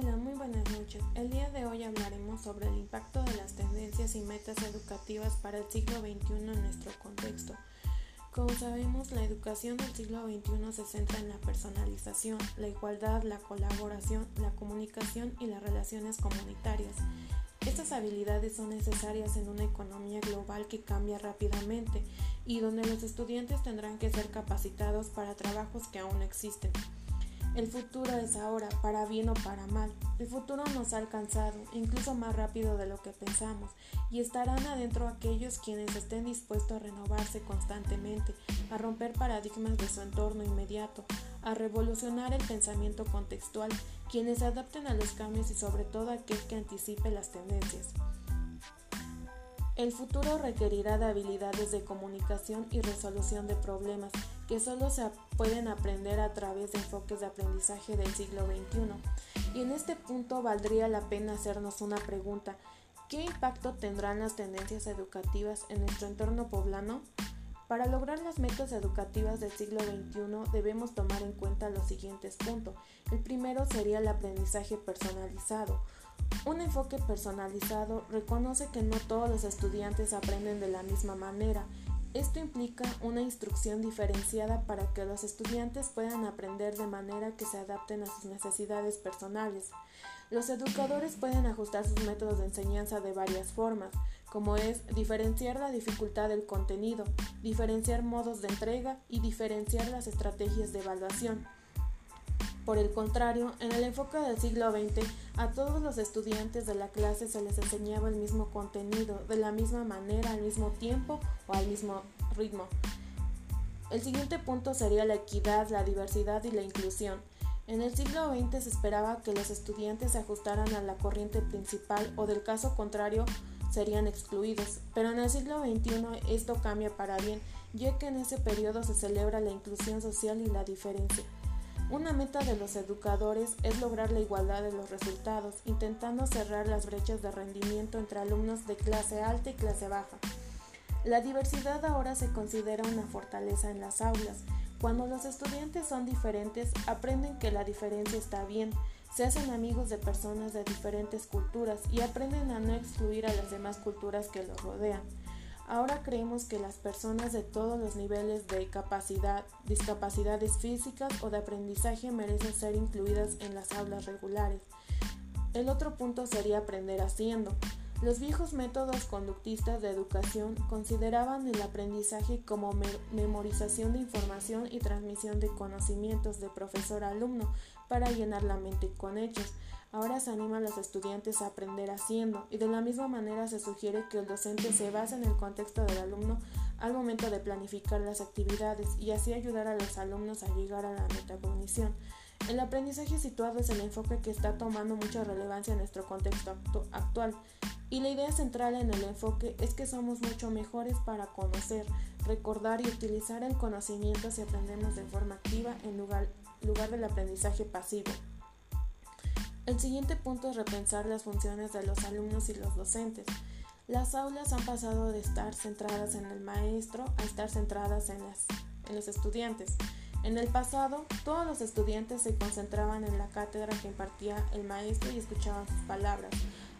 Hola, muy buenas noches. El día de hoy hablaremos sobre el impacto de las tendencias y metas educativas para el siglo XXI en nuestro contexto. Como sabemos, la educación del siglo XXI se centra en la personalización, la igualdad, la colaboración, la comunicación y las relaciones comunitarias. Estas habilidades son necesarias en una economía global que cambia rápidamente y donde los estudiantes tendrán que ser capacitados para trabajos que aún existen. El futuro es ahora, para bien o para mal. El futuro nos ha alcanzado, incluso más rápido de lo que pensamos, y estarán adentro aquellos quienes estén dispuestos a renovarse constantemente, a romper paradigmas de su entorno inmediato, a revolucionar el pensamiento contextual, quienes se adapten a los cambios y sobre todo aquel que anticipe las tendencias. El futuro requerirá de habilidades de comunicación y resolución de problemas que solo se pueden aprender a través de enfoques de aprendizaje del siglo XXI. Y en este punto valdría la pena hacernos una pregunta. ¿Qué impacto tendrán las tendencias educativas en nuestro entorno poblano? Para lograr las metas educativas del siglo XXI debemos tomar en cuenta los siguientes puntos. El primero sería el aprendizaje personalizado. Un enfoque personalizado reconoce que no todos los estudiantes aprenden de la misma manera. Esto implica una instrucción diferenciada para que los estudiantes puedan aprender de manera que se adapten a sus necesidades personales. Los educadores pueden ajustar sus métodos de enseñanza de varias formas, como es diferenciar la dificultad del contenido, diferenciar modos de entrega y diferenciar las estrategias de evaluación. Por el contrario, en el enfoque del siglo XX, a todos los estudiantes de la clase se les enseñaba el mismo contenido, de la misma manera, al mismo tiempo o al mismo ritmo. El siguiente punto sería la equidad, la diversidad y la inclusión. En el siglo XX se esperaba que los estudiantes se ajustaran a la corriente principal o del caso contrario serían excluidos, pero en el siglo XXI esto cambia para bien, ya que en ese periodo se celebra la inclusión social y la diferencia. Una meta de los educadores es lograr la igualdad de los resultados, intentando cerrar las brechas de rendimiento entre alumnos de clase alta y clase baja. La diversidad ahora se considera una fortaleza en las aulas. Cuando los estudiantes son diferentes, aprenden que la diferencia está bien, se hacen amigos de personas de diferentes culturas y aprenden a no excluir a las demás culturas que los rodean. Ahora creemos que las personas de todos los niveles de capacidad, discapacidades físicas o de aprendizaje merecen ser incluidas en las aulas regulares. El otro punto sería aprender haciendo. Los viejos métodos conductistas de educación consideraban el aprendizaje como memorización de información y transmisión de conocimientos de profesor a alumno para llenar la mente con hechos. Ahora se anima a los estudiantes a aprender haciendo y de la misma manera se sugiere que el docente se base en el contexto del alumno al momento de planificar las actividades y así ayudar a los alumnos a llegar a la metacognición. El aprendizaje situado es el enfoque que está tomando mucha relevancia en nuestro contexto actual y la idea central en el enfoque es que somos mucho mejores para conocer, recordar y utilizar el conocimiento si aprendemos de forma activa en lugar, del aprendizaje pasivo. El siguiente punto es repensar las funciones de los alumnos y los docentes. Las aulas han pasado de estar centradas en el maestro a estar centradas en, los estudiantes. En el pasado, todos los estudiantes se concentraban en la cátedra que impartía el maestro y escuchaban sus palabras.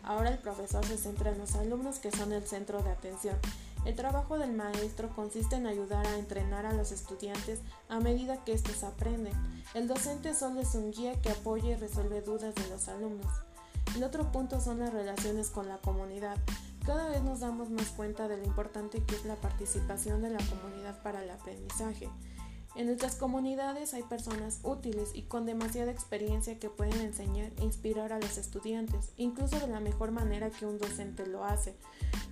Ahora el profesor se centra en los alumnos que son el centro de atención. El trabajo del maestro consiste en ayudar a entrenar a los estudiantes a medida que estos aprenden. El docente solo es un guía que apoya y resuelve dudas de los alumnos. El otro punto son las relaciones con la comunidad. Cada vez nos damos más cuenta de lo importante que es la participación de la comunidad para el aprendizaje. En nuestras comunidades hay personas útiles y con demasiada experiencia que pueden enseñar e inspirar a los estudiantes, incluso de la mejor manera que un docente lo hace.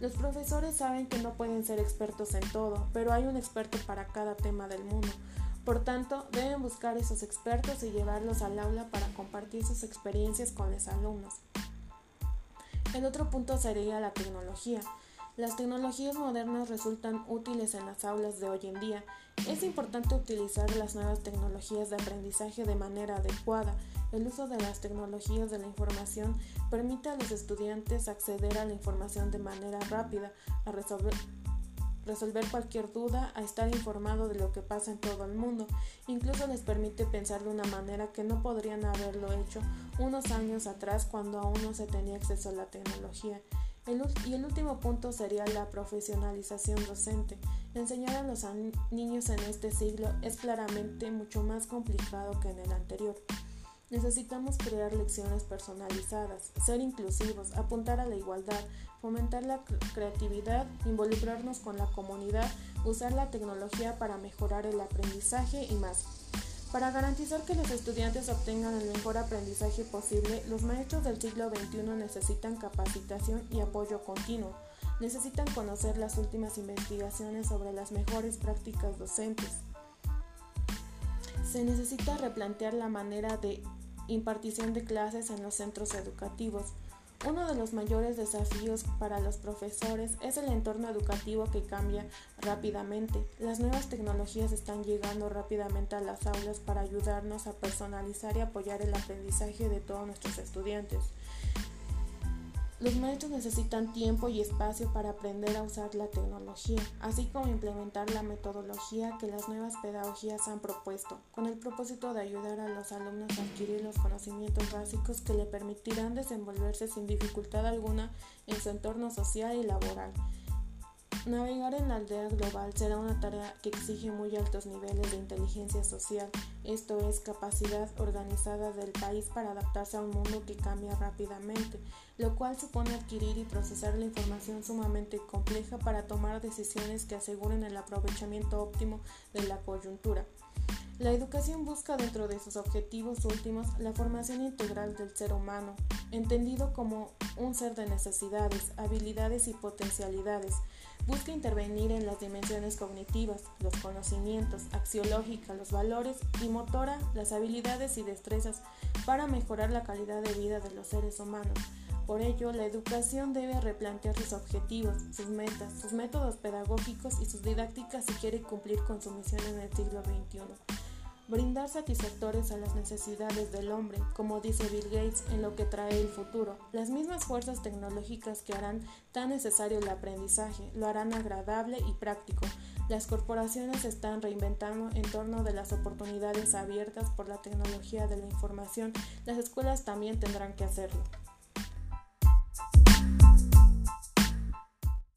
Los profesores saben que no pueden ser expertos en todo, pero hay un experto para cada tema del mundo. Por tanto, deben buscar esos expertos y llevarlos al aula para compartir sus experiencias con los alumnos. El otro punto sería la tecnología. Las tecnologías modernas resultan útiles en las aulas de hoy en día. Es importante utilizar las nuevas tecnologías de aprendizaje de manera adecuada. El uso de las tecnologías de la información permite a los estudiantes acceder a la información de manera rápida, a resolver, cualquier duda, a estar informado de lo que pasa en todo el mundo. Incluso les permite pensar de una manera que no podrían haberlo hecho unos años atrás cuando aún no se tenía acceso a la tecnología. Y el último punto sería la profesionalización docente. Enseñar a los niños en este siglo es claramente mucho más complicado que en el anterior. Necesitamos crear lecciones personalizadas, ser inclusivos, apuntar a la igualdad, fomentar la creatividad, involucrarnos con la comunidad, usar la tecnología para mejorar el aprendizaje y más. Para garantizar que los estudiantes obtengan el mejor aprendizaje posible, los maestros del siglo XXI necesitan capacitación y apoyo continuo. Necesitan conocer las últimas investigaciones sobre las mejores prácticas docentes. Se necesita replantear la manera de impartición de clases en los centros educativos. Uno de los mayores desafíos para los profesores es el entorno educativo que cambia rápidamente. Las nuevas tecnologías están llegando rápidamente a las aulas para ayudarnos a personalizar y apoyar el aprendizaje de todos nuestros estudiantes. Los maestros necesitan tiempo y espacio para aprender a usar la tecnología, así como implementar la metodología que las nuevas pedagogías han propuesto, con el propósito de ayudar a los alumnos a adquirir los conocimientos básicos que le permitirán desenvolverse sin dificultad alguna en su entorno social y laboral. Navegar en la aldea global será una tarea que exige muy altos niveles de inteligencia social, esto es, capacidad organizada del país para adaptarse a un mundo que cambia rápidamente, lo cual supone adquirir y procesar la información sumamente compleja para tomar decisiones que aseguren el aprovechamiento óptimo de la coyuntura. La educación busca dentro de sus objetivos últimos la formación integral del ser humano, entendido como un ser de necesidades, habilidades y potencialidades, Busca intervenir en las dimensiones cognitivas, los conocimientos, axiológicas, los valores y motora, las habilidades y destrezas para mejorar la calidad de vida de los seres humanos. Por ello, la educación debe replantear sus objetivos, sus metas, sus métodos pedagógicos y sus didácticas si quiere cumplir con su misión en el siglo XXI brindar satisfactores a las necesidades del hombre, como dice Bill Gates en lo que trae el futuro. Las mismas fuerzas tecnológicas que harán tan necesario el aprendizaje, lo harán agradable y práctico. Las corporaciones están reinventando en torno de las oportunidades abiertas por la tecnología de la información. Las escuelas también tendrán que hacerlo.